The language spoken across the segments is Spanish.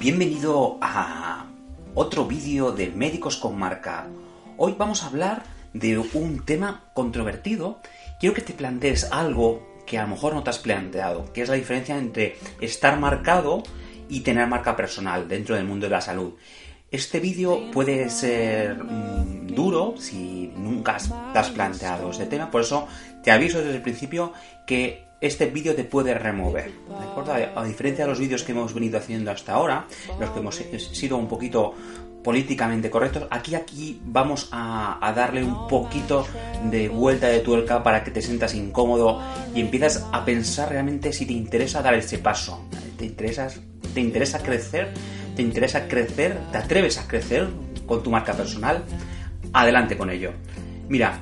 Bienvenido a otro vídeo de Médicos con Marca. Hoy vamos a hablar de un tema controvertido. Quiero que te plantees algo que a lo mejor no te has planteado, que es la diferencia entre estar marcado y tener marca personal dentro del mundo de la salud. Este vídeo puede ser mm, duro si nunca te has planteado este tema, por eso te aviso desde el principio que este vídeo te puede remover. A, diferencia de los vídeos que hemos venido haciendo hasta ahora, los que hemos sido un poquito políticamente correctos, aquí aquí vamos a, a, darle un poquito de vuelta de tuerca para que te sientas incómodo y empiezas a pensar realmente si te interesa dar ese paso. ¿Te interesa, te interesa crecer? ¿Te interesa crecer? ¿Te atreves a crecer con tu marca personal? Adelante con ello. Mira,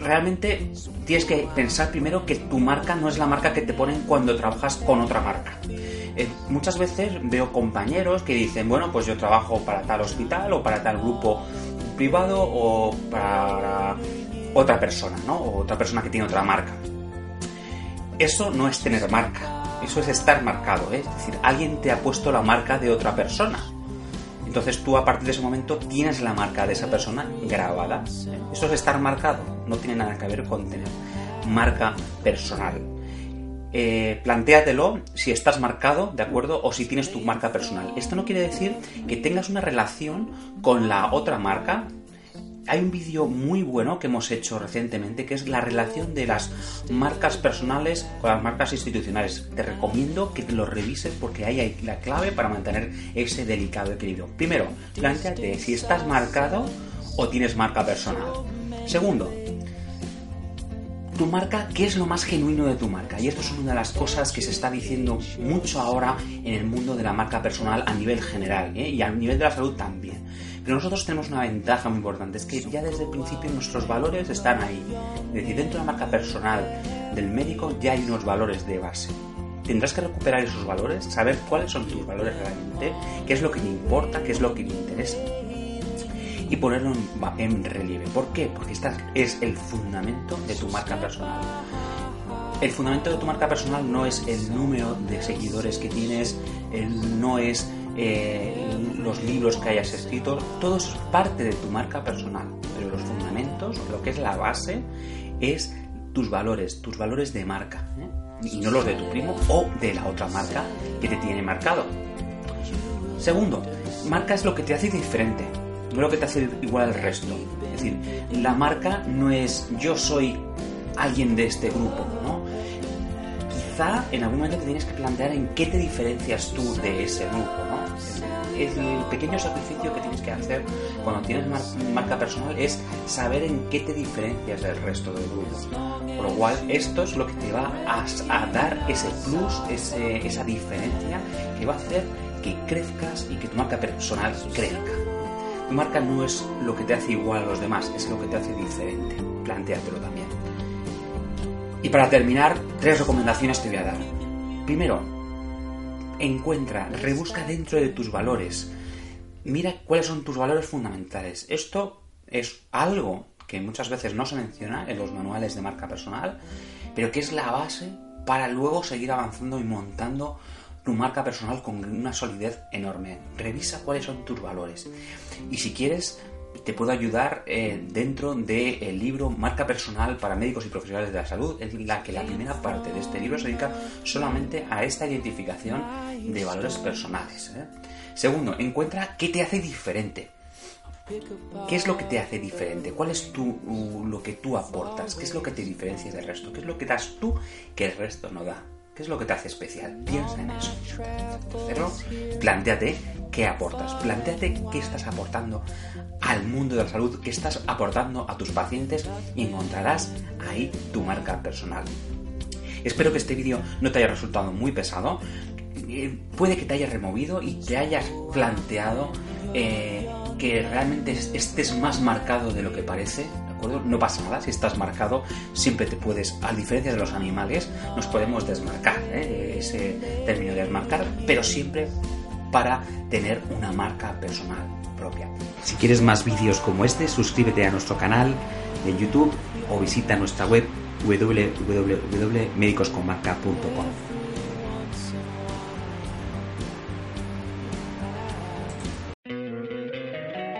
realmente tienes que pensar primero que tu marca no es la marca que te ponen cuando trabajas con otra marca. Eh, muchas veces veo compañeros que dicen, bueno, pues yo trabajo para tal hospital o para tal grupo privado o para otra persona, ¿no? O otra persona que tiene otra marca. Eso no es tener marca, eso es estar marcado, ¿eh? es decir, alguien te ha puesto la marca de otra persona. Entonces tú a partir de ese momento tienes la marca de esa persona grabada. Eso es estar marcado, no tiene nada que ver con tener marca personal. Eh, plantéatelo si estás marcado, ¿de acuerdo? O si tienes tu marca personal. Esto no quiere decir que tengas una relación con la otra marca. Hay un vídeo muy bueno que hemos hecho recientemente que es la relación de las marcas personales con las marcas institucionales. Te recomiendo que lo revises porque ahí hay la clave para mantener ese delicado equilibrio. Primero, planteate si estás marcado o tienes marca personal. Segundo, tu marca, ¿qué es lo más genuino de tu marca? Y esto es una de las cosas que se está diciendo mucho ahora en el mundo de la marca personal a nivel general ¿eh? y a nivel de la salud también. Pero nosotros tenemos una ventaja muy importante, es que ya desde el principio nuestros valores están ahí. Es decir, dentro de la marca personal del médico ya hay unos valores de base. Tendrás que recuperar esos valores, saber cuáles son tus valores realmente, qué es lo que te importa, qué es lo que te interesa y ponerlo en, relieve. ¿Por qué? Porque este es el fundamento de tu marca personal. El fundamento de tu marca personal no es el número de seguidores que tienes, no es eh, los libros que hayas escrito, todo es parte de tu marca personal. Pero los fundamentos, lo que es la base, es tus valores, tus valores de marca. ¿eh? Y no los de tu primo o de la otra marca que te tiene marcado. Segundo, marca es lo que te hace diferente no lo que te hace igual al resto. Es decir, la marca no es yo soy alguien de este grupo, ¿no? Quizá en algún momento te tienes que plantear en qué te diferencias tú de ese grupo, ¿no? Es el pequeño sacrificio que tienes que hacer cuando tienes marca personal es saber en qué te diferencias del resto del grupo. Por lo cual, esto es lo que te va a, a dar ese plus, ese, esa diferencia que va a hacer que crezcas y que tu marca personal crezca. Tu marca no es lo que te hace igual a los demás, es lo que te hace diferente. Plantéatelo también. Y para terminar, tres recomendaciones te voy a dar. Primero, encuentra, rebusca dentro de tus valores. Mira cuáles son tus valores fundamentales. Esto es algo que muchas veces no se menciona en los manuales de marca personal, pero que es la base para luego seguir avanzando y montando tu marca personal con una solidez enorme. Revisa cuáles son tus valores. Y si quieres, te puedo ayudar eh, dentro del libro Marca Personal para Médicos y Profesionales de la Salud, en la que la primera parte de este libro se dedica solamente a esta identificación de valores personales. ¿eh? Segundo, encuentra qué te hace diferente. ¿Qué es lo que te hace diferente? ¿Cuál es tu, lo que tú aportas? ¿Qué es lo que te diferencia del resto? ¿Qué es lo que das tú que el resto no da? ¿Qué es lo que te hace especial? Piensa en eso. Hacerlo, planteate qué aportas, planteate qué estás aportando al mundo de la salud, qué estás aportando a tus pacientes y encontrarás ahí tu marca personal. Espero que este vídeo no te haya resultado muy pesado. eh, puede que te hayas removido y te hayas planteado eh, que realmente estés más marcado de lo que parece, ¿de acuerdo? No pasa nada, si estás marcado, siempre te puedes, a diferencia de los animales, nos podemos desmarcar, ¿eh? ese término de desmarcar, pero siempre para tener una marca personal propia. Si quieres más vídeos como este, suscríbete a nuestro canal de YouTube o visita nuestra web www.medicosconmarca.com.